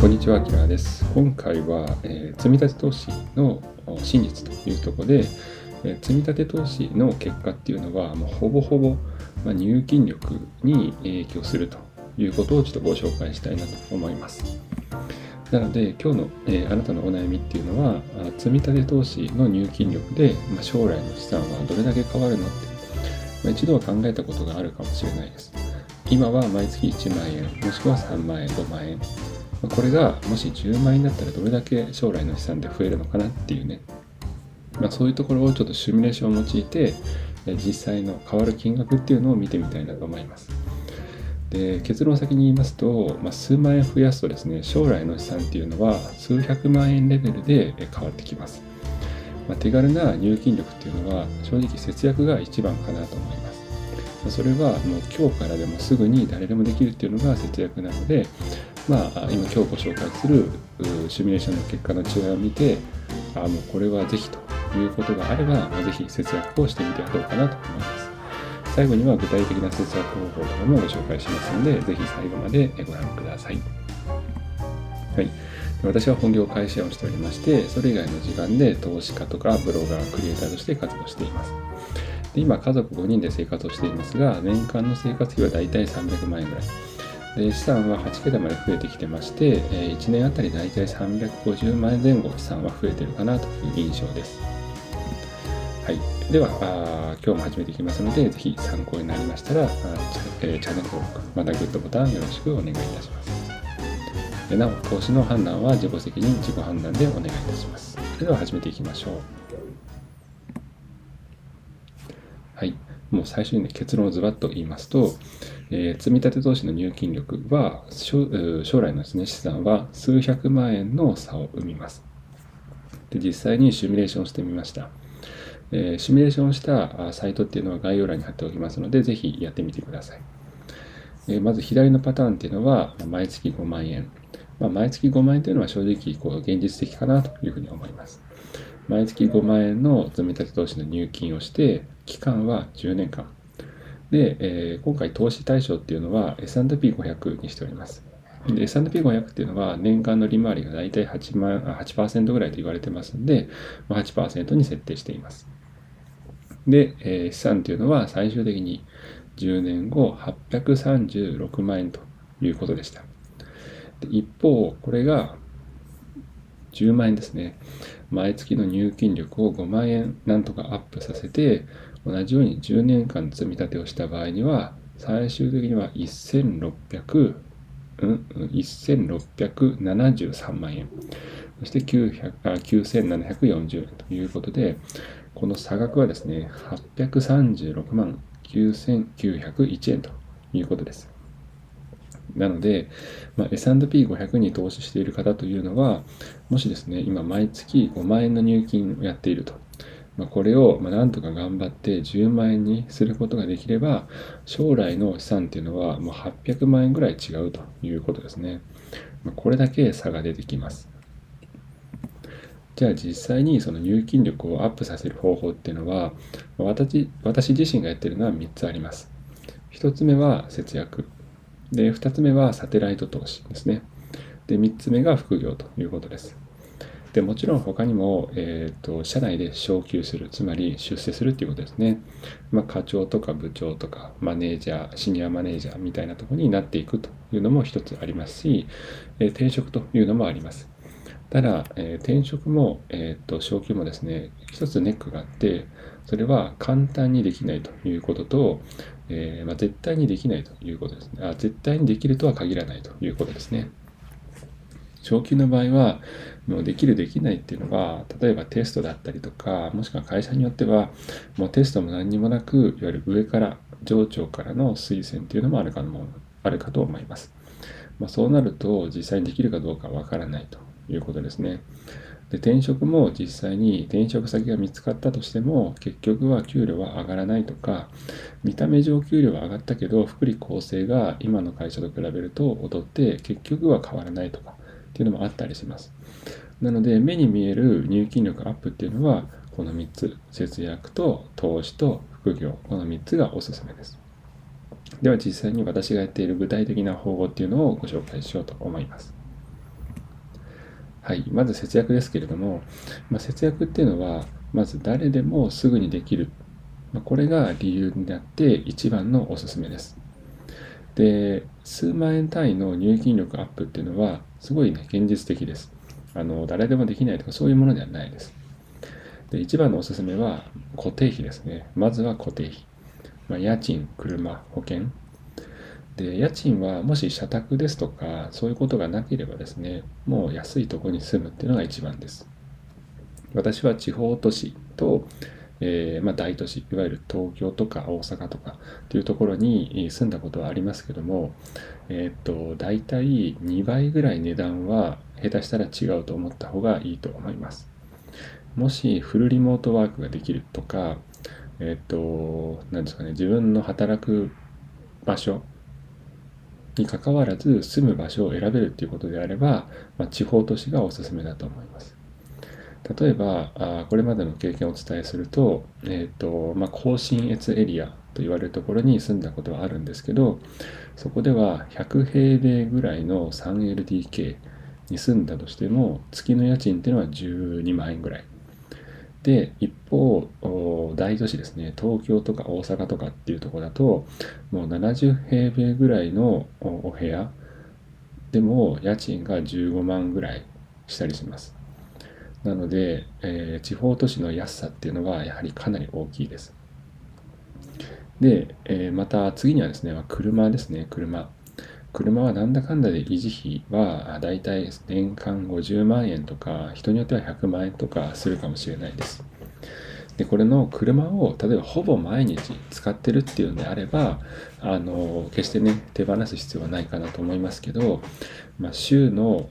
こんにちは、キラです。今回は、えー積立投資の真実というところで、えー積立投資の結果っていうのは、もうほぼほぼ、まあ、入金力に影響するということをちょっとご紹介したいなと思います。なので、今日の、えーあなたのお悩みっていうのは、あ積立投資の入金力で、まあ、将来の資産はどれだけ変わるのって、まあ、一度は考えたことがあるかもしれないです。今は毎月1万円、もしくは3万円、5万円。これがもし10万円だったらどれだけ将来の資産で増えるのかなっていうね、まあ、そういうところをちょっとシミュレーションを用いて実際の変わる金額っていうのを見てみたいなと思います。で結論を先に言いますと、まあ、数万円増やすとですね将来の資産っていうのは数百万円レベルで変わってきます。まあ、手軽な入金力っていうのは正直節約が一番かなと思います。それはもう今日からでもすぐに誰でもできるっていうのが節約なので、まあ、今今日ご紹介するシミュレーションの結果の違いを見てあもうこれはぜひということがあれば、まあぜひ節約をしてみてはどうかなと思います。最後には具体的な節約方法とかもご紹介しますので、ぜひ最後までご覧ください。はい。私は本業会社をしておりまして、それ以外の時間で投資家とかブロガー、クリエイターとして活動しています。で今、家族5人で生活をしていますが、年間の生活費はだいたい300万円ぐらい。で資産は8桁まで増えてきてまして、え1年あたりだいたい350万円前後資産は増えてるかなという印象です。はい、ではあ今日も始めていきますので、ぜひ参考になりましたら、あチャ,、えーチャンネル登録、またグッドボタンよろしくお願いいたします。でなお、投資の判断は自己責任、自己判断でお願いいたします。それでは始めていきましょう。はい、もう最初に、ね、結論をズバッと言いますと、えー積立投資の入金力は将来のです、ね、資産は数百万円の差を生みます。で実際にシミュレーションしてみました。えーシミュレーションしたサイトっていうのは概要欄に貼っておきますので、ぜひやってみてください。えーまず左のパターンっていうのは、毎月5万円。まあ、毎月5万円というのは正直こう現実的かなというふうに思います。毎月5万円の積立投資の入金をして、期間は10年間。で、えー今回投資対象っていうのは S&P500 にしております。S&P500 っていうのは年間の利回りが大体8万8%ぐらいと言われてますんで、8%に設定しています。で、えー資産っていうのは最終的に10年後836万円ということでした。で一方、これが10万円ですね。毎月の入金力を5万円なんとかアップさせて、同じように10年間積み立てをした場合には、最終的には1600、うん、1673万円。そして900あ9740円ということで、この差額はですね、836万9901円ということです。なので、まあ、S&P500 に投資している方というのは、もしですね、今毎月5万円の入金をやっていると。まあ、これをまあなんとか頑張って10万円にすることができれば、将来の資産っていうのはもう800万円ぐらい違うということですね。まあ、これだけ差が出てきます。じゃあ実際にその入金力をアップさせる方法っていうのは、私私自身がやってるのは3つあります。1つ目は節約。で、2つ目はサテライト投資ですね。で、3つ目が副業ということです。で、もちろん他にも、えっ、と、社内で昇給する、つまり出世するっていうことですね。まあ、課長とか部長とか、マネージャー、シニアマネージャーみたいなところになっていくというのも一つありますし、えー転職というのもあります。ただ、えー転職も、えー、と昇給もですね、一つネックがあって、それは簡単にできないということと、えーまあ、絶対にできないということですねあ。絶対にできるとは限らないということですね。昇給の場合は、もうできるできないっていうのは、例えばテストだったりとか、もしくは会社によっては、もうテストも何にもなく、いわゆる上から、上長からの推薦っていうのもあるかもあるかと思います。まあ、そうなると、実際にできるかどうかわからないということですね。で転職も実際に転職先が見つかったとしても結局は給料は上がらないとか見た目上給料は上がったけど福利厚生が今の会社と比べると劣って結局は変わらないとかっていうのもあったりします。なので目に見える入金力アップっていうのはこの3つ。節約と投資と副業。この3つがおすすめです。では実際に私がやっている具体的な方法っていうのをご紹介しようと思います。はい、まず節約ですけれども、まあ、節約っていうのは、まず誰でもすぐにできる。ま、これが理由になって一番のおすすめです。で、数万円単位の入金力アップっていうのは、すごいね、現実的です。あの、誰でもできないとかそういうものではないです。で、一番のおすすめは固定費ですね。まずは固定費。まあ、家賃、車、保険。で、家賃はもし社宅ですとか、そういうことがなければですね、もう安いとこに住むっていうのが一番です。私は地方都市と、えー、まあ、大都市、いわゆる東京とか大阪とかっていうところに住んだことはありますけども、えっ、と、大体2倍ぐらい値段は下手したら違うと思った方がいいと思います。もしフルリモートワークができるとか、えっ、と、何ですかね、自分の働く場所にかかわらず住む場所を選べるっていうことであれば、まあ、地方都市がおすすめだと思います。例えば、あこれまでの経験をお伝えすると、えっ、と、まあ、甲信越エリアと言われるところに住んだことはあるんですけど、そこでは100平米ぐらいの 3LDK に住んだとしても、月の家賃っていうのは12万円ぐらい。で、一方、大都市ですね、東京とか大阪とかっていうところだと、もう70平米ぐらいのお部屋でも家賃が15万ぐらいしたりします。なので、えー、地方都市の安さっていうのはやはりかなり大きいです。で、えー、また次にはですね、車ですね、車。車はなんだかんだで維持費はだいたい年間50万円とか人によっては100万円とかするかもしれないです。でこれの車を例えばほぼ毎日使ってるっていうんであればあの決してね手放す必要はないかなと思いますけど、まあ、週の、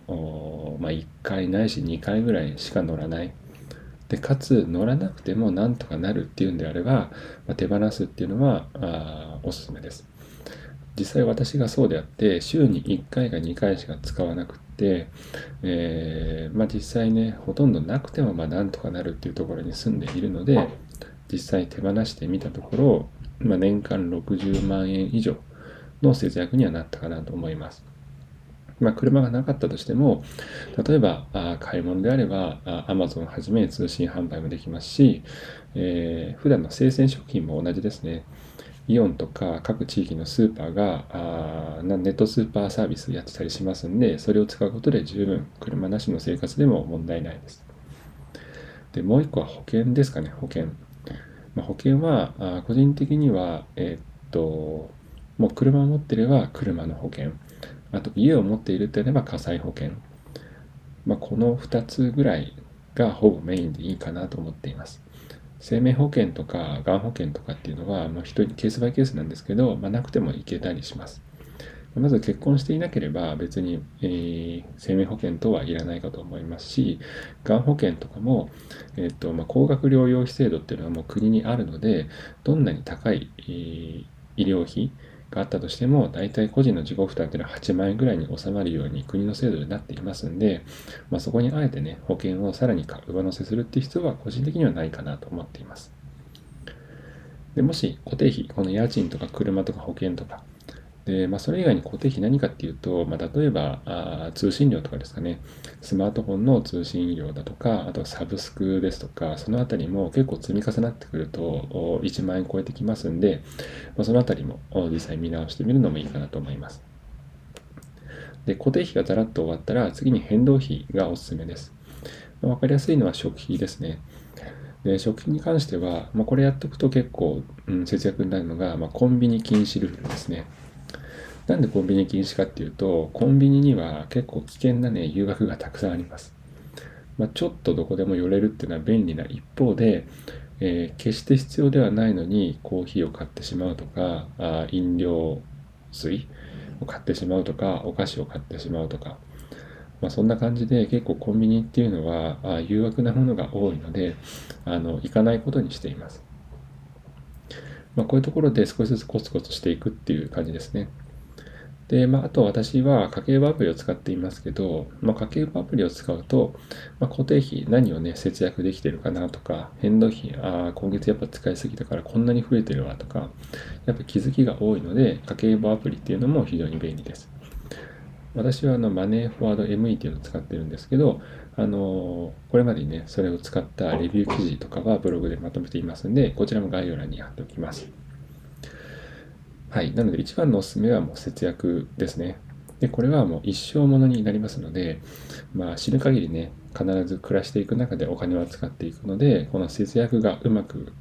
まあ、1回ないし2回ぐらいしか乗らないでかつ乗らなくてもなんとかなるっていうんであれば、まあ、手放すっていうのはあおすすめです。実際私がそうであって週に1回か2回しか使わなくて、えー、まあ、実際ねほとんどなくてもまあなんとかなるっていうところに住んでいるので実際手放してみたところ、まあ、年間60万円以上の節約にはなったかなと思います。まあ、車がなかったとしても、例えばあ買い物であれば、Amazon はじめ通信販売もできますし、えー、普段の生鮮食品も同じですね。イオンとか各地域のスーパーがあネットスーパーサービスやってたりしますんで、それを使うことで十分車なしの生活でも問題ないです。で、もう一個は保険ですかね、保険。まあ、保険はあ個人的には、えー、っと、もう車を持ってれば車の保険。あと家を持っているってあれば火災保険。まあ、この2つぐらいがほぼメインでいいかなと思っています。生命保険とかがん保険とかっていうのは、まあ、人ケースバイケースなんですけど、まあ、なくてもいけたりします。まず結婚していなければ別に、えー、生命保険等はいらないかと思いますし、がん保険とかも、えーとまあ、高額療養費制度っていうのはもう国にあるので、どんなに高い、えー、医療費があったとしても、大体個人の自己負担というのは8万円ぐらいに収まるように国の制度になっていますんで、まあ、そこにあえてね、保険をさらに上乗せするっていう必要は個人的にはないかなと思っています。でもし固定費、この家賃とか車とか保険とか、で、まあ、それ以外に固定費何かっていうと、まあ、例えばあ通信料とかですかね、スマートフォンの通信料だとか、あとサブスクですとか、そのあたりも結構積み重なってくると1万円超えてきますんで、まあ、そのあたりも実際見直してみるのもいいかなと思います。で、固定費がざらっと終わったら、次に変動費がおすすめです。まあ、かりやすいのは食費ですね。で食費に関しては、まあ、これやっておくと結構、うん、節約になるのが、まあ、コンビニ禁止ルールですね。なんでコンビニ禁止かっていうと、コンビニには結構危険なね、誘惑がたくさんあります。まあ、ちょっとどこでも寄れるっていうのは便利な一方で、えー、決して必要ではないのにコーヒーを買ってしまうとか、あ飲料水を買ってしまうとか、お菓子を買ってしまうとか、まあ、そんな感じで結構コンビニっていうのはあ誘惑なものが多いのであの行かないことにしています。まあ、こういうところで少しずつコツコツしていくっていう感じですね。で、まあ、あと私は家計簿アプリを使っていますけど、まあ、家計簿アプリを使うと、まあ、固定費何をね、節約できてるかなとか、変動費、ああ、今月やっぱ使いすぎたからこんなに増えてるわとか、やっぱ気づきが多いので、家計簿アプリっていうのも非常に便利です。私はあのマネーフォワード ME っていうのを使ってるんですけど、あのこれまでにね、それを使ったレビュー記事とかはブログでまとめていますんで、こちらも概要欄に貼っておきます。はい。なので、一番のおすすめはもう節約ですね。で、これはもう一生ものになりますので、まあ死ぬ限りね、必ず暮らしていく中でお金は使っていくので、この節約がうまく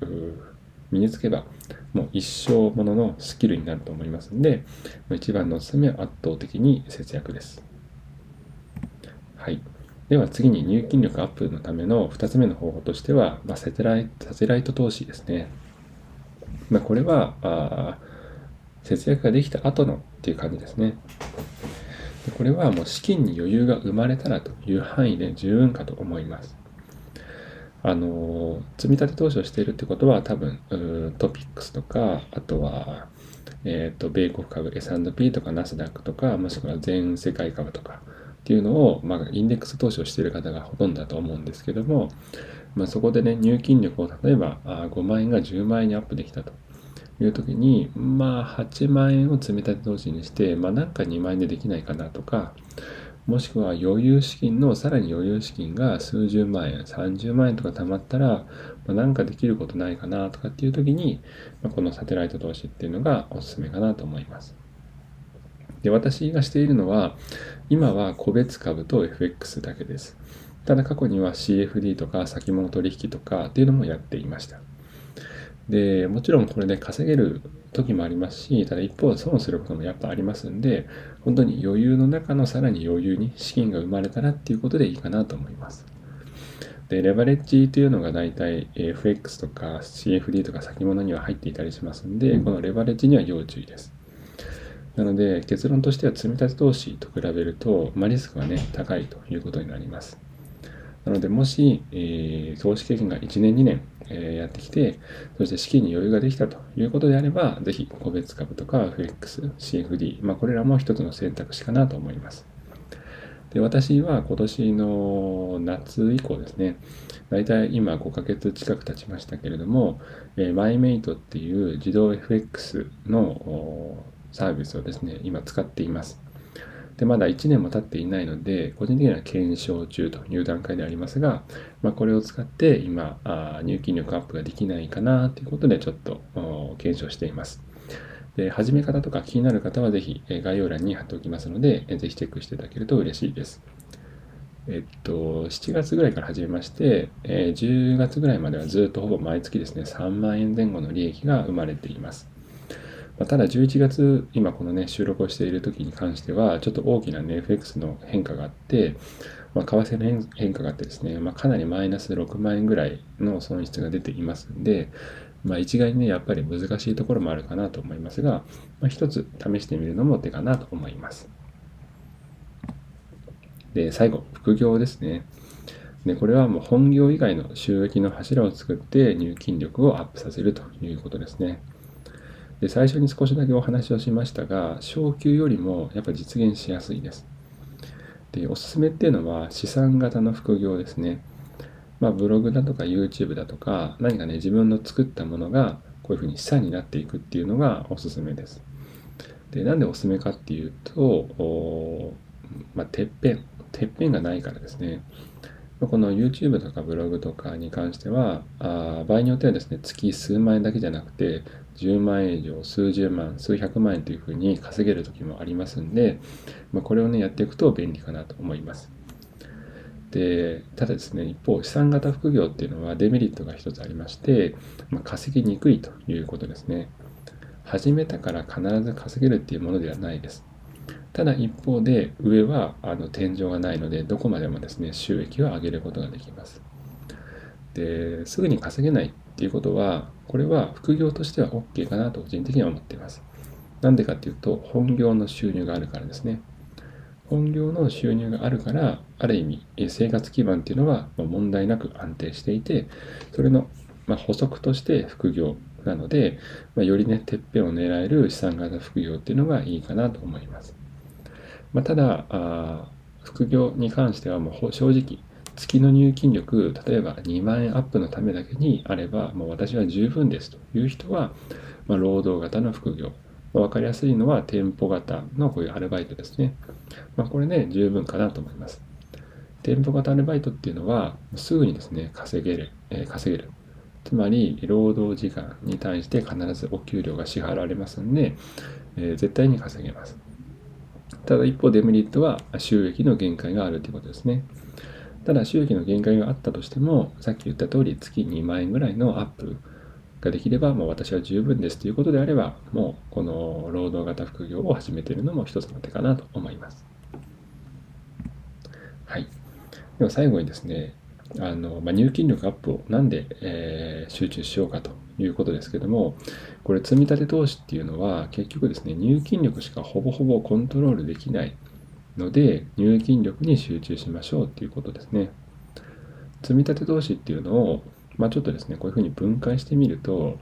身につけば、もう一生もののスキルになると思いますので、一番のおすすめは圧倒的に節約です。はい。では次に入金力アップのための2つ目の方法としては、まあ、サテライサテライト投資ですね。まあ、これはあ節約ができた後のっていう感じですね。でこれはもう資金に余裕が生まれたらという範囲で十分かと思います。あの、積み立て投資をしているってことは多分、トピックスとか、あとは、えっ、ー、と、米国株 S&P とかナスダックとか、もしくは全世界株とかっていうのを、まあ、インデックス投資をしている方がほとんどだと思うんですけども、まあ、そこでね、入金力を例えばあ5万円が10万円にアップできたという時に、まあ、8万円を積み立て投資にして、まあ、なんか2万円でできないかなとか、もしくは余裕資金のさらに余裕資金が数十万円、30万円とか貯まったら、まあ、なんかできることないかなとかっていう時に、まあ、このサテライト投資っていうのがおすすめかなと思います。で、私がしているのは、今は個別株と FX だけです。ただ過去には CFD とか先物取引とかっていうのもやっていました。で、もちろんこれで稼げる時もありますし、ただ一方損することもやっぱありますんで、本当に余裕の中のさらに余裕に資金が生まれたらっていうことでいいかなと思います。で、レバレッジというのが大体 FX とか CFD とか先物には入っていたりしますんで、このレバレッジには要注意です。なので結論としては積み立て投資と比べると、まあ、リスクがね、高いということになります。なので、もし、えー、投資経験が1年、2年、え、やってきて、そして資金に余裕ができたということであれば、ぜひ個別株とか FX、CFD、まあ、これらも一つの選択肢かなと思います。で私は今年の夏以降ですね、大体今5ヶ月近く経ちましたけれども、えー、マイメイトっていう自動 FX のサービスをですね、今使っています。で、まだ1年も経っていないので、個人的には検証中という段階でありますが、まあ、これを使って今あ、入金力アップができないかなということで、ちょっと検証しています。で、始め方とか気になる方はぜひ概要欄に貼っておきますので、ぜひチェックしていただけると嬉しいです。えっと、7月ぐらいから始めまして、え10月ぐらいまではずっとほぼ毎月ですね、3万円前後の利益が生まれています。ま、ただ11月、今このね、収録をしている時に関しては、ちょっと大きなね、FX の変化があって、まあ、為替の変化があってですね、まあ、かなりマイナス6万円ぐらいの損失が出ていますんで、まあ、一概にね、やっぱり難しいところもあるかなと思いますが、まあ、一つ試してみるのも手かなと思います。で、最後、副業ですね。で、これはもう本業以外の収益の柱を作って入金力をアップさせるということですね。で最初に少しだけお話をしましたが昇給よりもやっぱ実現しやすいです。でおすすめっていうのは資産型の副業ですね。まあブログだとか YouTube だとか何かね自分の作ったものがこういうふうに資産になっていくっていうのがおすすめです。でなんでおすすめかっていうとまあ、てっぺん。てっぺんがないからですね。この YouTube とかブログとかに関しては、あ場合によってはですね、月数万円だけじゃなくて、10万円以上、数十万、数百万円というふうに稼げる時もありますんで、まあ、これをね、やっていくと便利かなと思います。で、ただですね、一方、資産型副業っていうのはデメリットが一つありまして、まあ、稼ぎにくいということですね。始めたから必ず稼げるっていうものではないです。ただ一方で上はあの天井がないのでどこまでもですね収益を上げることができます。ですぐに稼げないっていうことはこれは副業としては OK かなと個人的には思っています。なんでかっていうと本業の収入があるからですね。本業の収入があるからある意味生活基盤っていうのは問題なく安定していてそれの補足として副業なので、よりね、てっぺんを狙える資産型副業っていうのがいいかなと思います。まあ、ただ、副業に関してはもう正直、月の入金力、例えば2万円アップのためだけにあれば、もう私は十分ですという人は、まあ、労働型の副業、まあ、分かりやすいのは店舗型のこういうアルバイトですね。まあ、これね、十分かなと思います。店舗型アルバイトっていうのは、すぐにですね、稼げる、えー、稼げる。つまり、労働時間に対して必ずお給料が支払われますんで、えー、絶対に稼げます。ただ一方デメリットは収益の限界があるということですね。ただ収益の限界があったとしても、さっき言った通り月2万円ぐらいのアップができれば、もう私は十分ですということであれば、もうこの労働型副業を始めているのも一つの手かなと思います。はい。では最後にですね、あのまあ、入金力アップをなんで、えー、集中しようかということですけども、これ積み立て投資っていうのは結局ですね、入金力しかほぼほぼコントロールできないので、入金力に集中しましょうっていうことですね。積立投資っていうのを、まあ、ちょっとですね、こういうふうに分解してみると、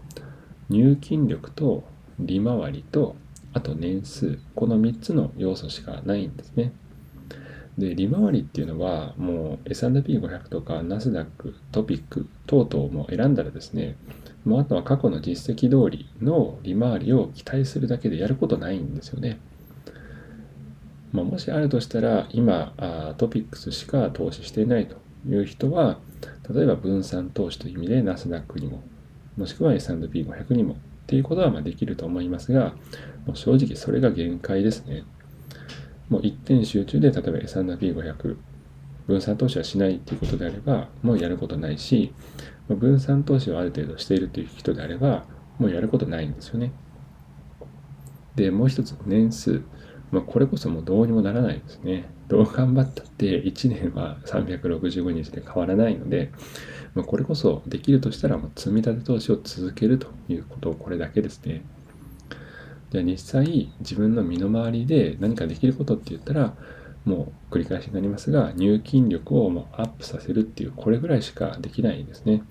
入金力と利回りと、あと年数、この3つの要素しかないんですね。で、利回りっていうのは、もう S&P500 とかナスダック、トピック等々も選んだらですね、もうあとは過去の実績通りの利回りを期待するだけでやることないんですよね。まあ、もしあるとしたら、今あ、トピックスしか投資していないという人は、例えば分散投資という意味でナスダックにも、もしくは S&P500 にもっていうことはまできると思いますが、もう正直それが限界ですね。もう一点集中で例えば S&P500 分散投資はしないっていうことであればもうやることないし分散投資をある程度しているという人であればもうやることないんですよね。でもう一つ年数、まあ、これこそもうどうにもならないですね。どう頑張ったって1年は365日で変わらないので、まあ、これこそできるとしたらもう積み立て投資を続けるということをこれだけですね。じゃあ実際自分の身の回りで何かできることって言ったらもう繰り返しになりますが入金力をもうアップさせるっていうこれぐらいしかできないんですね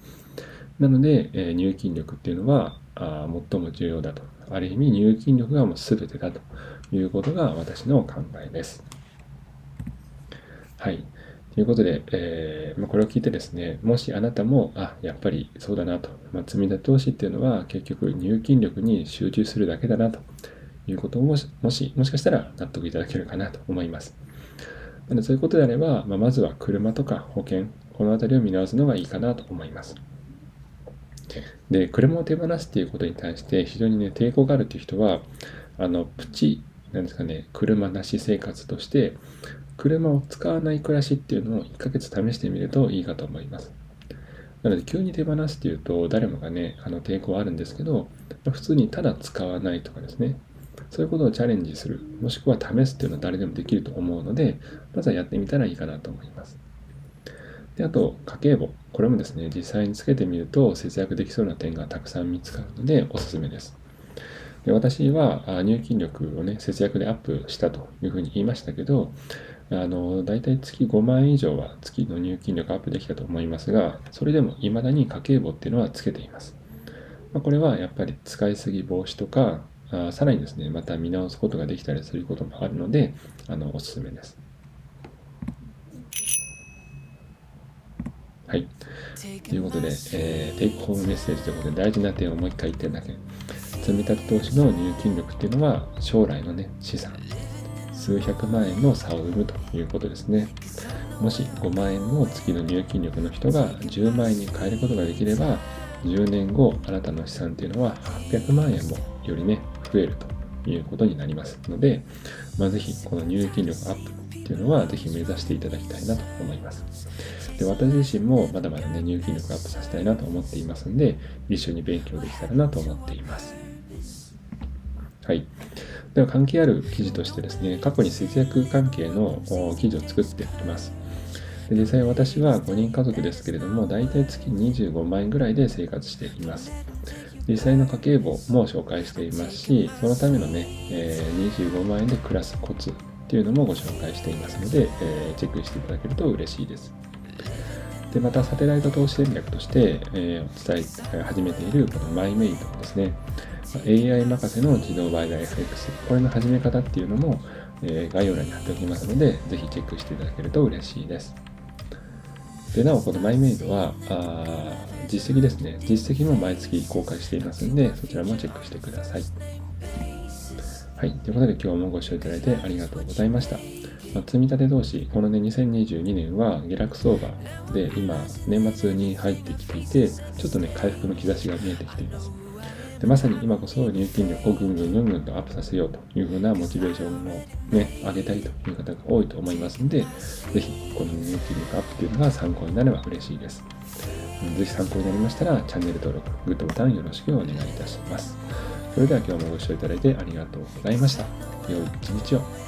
なので、えー、入金力っていうのはあ最も重要だとある意味入金力がもう全てだということが私の考えですはいということで、えー、ま、これを聞いてですね、もしあなたも、あ、やっぱりそうだなと、まあ、積み立て投資っていうのは結局入金力に集中するだけだなということをもし、もしもしかしたら納得いただけるかなと思います。なのでそういうことであれば、まあ、まずは車とか保険、この辺りを見直すのがいいかなと思います。で、車を手放すっていうことに対して非常にね、抵抗があるっていう人は、あの、プチ、なんですかね、車なし生活として、車を使わない暮らしっていうのを1ヶ月試してみるといいかと思います。なので、急に手放すっていうと、誰もがね、あの抵抗あるんですけど、普通にただ使わないとかですね、そういうことをチャレンジする、もしくは試すっていうのは誰でもできると思うので、まずはやってみたらいいかなと思います。で、あと、家計簿。これもですね、実際につけてみると節約できそうな点がたくさん見つかるので、おすすめです。で私は入金力をね、節約でアップしたというふうに言いましたけど、あの、大体月5万円以上は月の入金力アップできたと思いますが、それでも未だに家計簿っていうのはつけています。まあ、これはやっぱり使いすぎ防止とか、あさらにですね、また見直すことができたりすることもあるので、あの、おすすめです。はい。ということで、えー、テイクホームメッセージということで大事な点をもう一回言ってだけ。積立投資の入金力っていうのは将来のね、資産数百万円の差を生むということですね。もし5万円の月の入金力の人が10万円に変えることができれば、10年後、あなたの資産っていうのは800万円もよりね、増えるということになりますので、まあ、ぜひこの入金力アップっていうのはぜひ目指していただきたいなと思います。で私自身もまだまだね、入金力アップさせたいなと思っていますので、一緒に勉強できたらなと思っています。はい。では関係ある記事としてですね、過去に節約関係の記事を作っています。で実際私は5人家族ですけれども、大体月25万円ぐらいで生活しています。実際の家計簿も紹介していますし、そのためのね、え、25万円で暮らすコツっていうのもご紹介していますので、え、チェックしていただけると嬉しいです。で、またサテライト投資戦略として、えー、お伝え始めているこのマイメイトですね。AI 任せの自動売買 FX、これの始め方っていうのも、えー、概要欄に貼っておきますので、ぜひチェックしていただけると嬉しいです。で、なお、このマイメイドは、あ実績ですね。実績も毎月公開していますので、そちらもチェックしてください。はい。ということで今日もご視聴いただいてありがとうございました。まあ、積み立て投資、このね、2022年は下落相場で今、年末に入ってきていて、ちょっとね、回復の兆しが見えてきています。でまさに今こそ入金力をぐんぐんぐんぐんとアップさせようというふうなモチベーションをね、上げたいという方が多いと思いますので、ぜひこの入金力アップというのが参考になれば嬉しいです。ぜひ参考になりましたら、チャンネル登録、グッドボタンよろしくお願いいたします。それでは今日もご視聴いただいてありがとうございました。良い一日を。